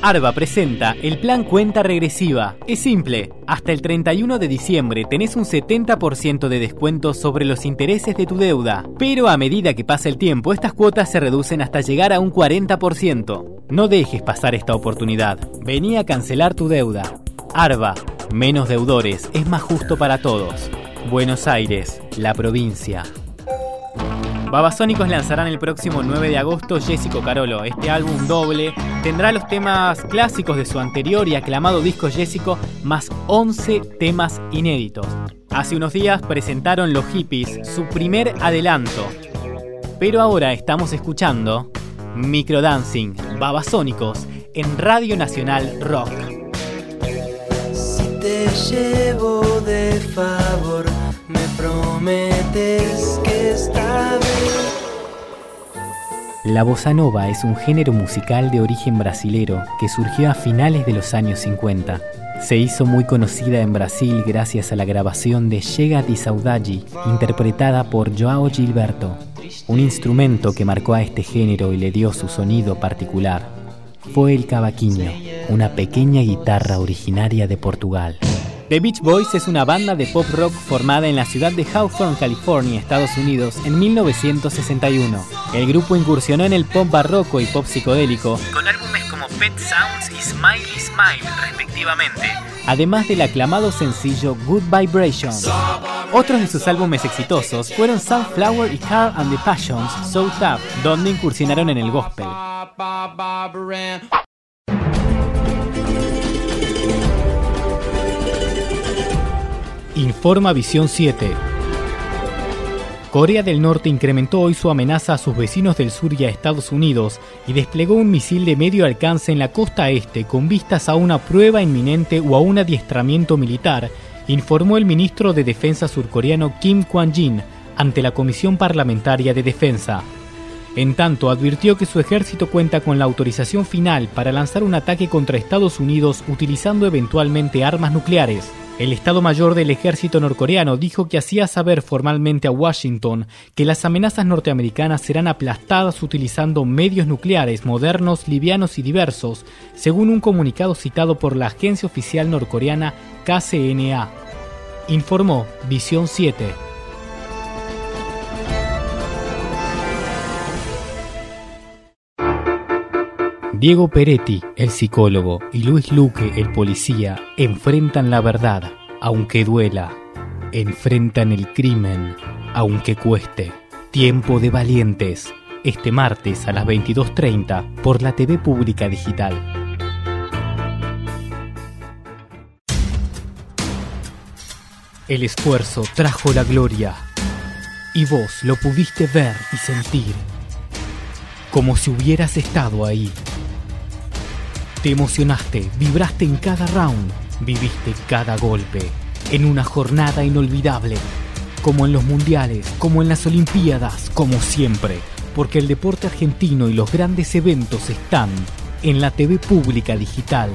Arba presenta el plan cuenta regresiva. Es simple, hasta el 31 de diciembre tenés un 70% de descuento sobre los intereses de tu deuda, pero a medida que pasa el tiempo estas cuotas se reducen hasta llegar a un 40%. No dejes pasar esta oportunidad, vení a cancelar tu deuda. Arba, menos deudores, es más justo para todos. Buenos Aires, la provincia. Babasónicos lanzarán el próximo 9 de agosto Jessico Carolo. Este álbum doble tendrá los temas clásicos de su anterior y aclamado disco Jessico, más 11 temas inéditos. Hace unos días presentaron Los Hippies, su primer adelanto. Pero ahora estamos escuchando Microdancing, Babasónicos, en Radio Nacional Rock. Si te llevo de favor, me prometes que la bossa nova es un género musical de origen brasilero que surgió a finales de los años 50. Se hizo muy conocida en Brasil gracias a la grabación de Chega de Saudade, interpretada por Joao Gilberto, un instrumento que marcó a este género y le dio su sonido particular. Fue el cavaquinho, una pequeña guitarra originaria de Portugal. The Beach Boys es una banda de pop rock formada en la ciudad de Hawthorne, California, Estados Unidos, en 1961. El grupo incursionó en el pop barroco y pop psicodélico, con álbumes como Pet Sounds y Smiley Smile, respectivamente, además del aclamado sencillo Good Vibrations. Otros de sus álbumes exitosos fueron Sunflower y Car and the Passions, So Tough, donde incursionaron en el gospel. Informa Visión 7. Corea del Norte incrementó hoy su amenaza a sus vecinos del sur y a Estados Unidos y desplegó un misil de medio alcance en la costa este con vistas a una prueba inminente o a un adiestramiento militar, informó el ministro de Defensa surcoreano Kim Kwon-jin ante la Comisión Parlamentaria de Defensa. En tanto, advirtió que su ejército cuenta con la autorización final para lanzar un ataque contra Estados Unidos utilizando eventualmente armas nucleares. El Estado Mayor del Ejército norcoreano dijo que hacía saber formalmente a Washington que las amenazas norteamericanas serán aplastadas utilizando medios nucleares modernos, livianos y diversos, según un comunicado citado por la agencia oficial norcoreana KCNA. Informó Visión 7. Diego Peretti, el psicólogo, y Luis Luque, el policía, enfrentan la verdad, aunque duela. Enfrentan el crimen, aunque cueste. Tiempo de valientes, este martes a las 22.30 por la TV Pública Digital. El esfuerzo trajo la gloria y vos lo pudiste ver y sentir como si hubieras estado ahí. Te emocionaste, vibraste en cada round, viviste cada golpe, en una jornada inolvidable, como en los mundiales, como en las Olimpiadas, como siempre, porque el deporte argentino y los grandes eventos están en la TV pública digital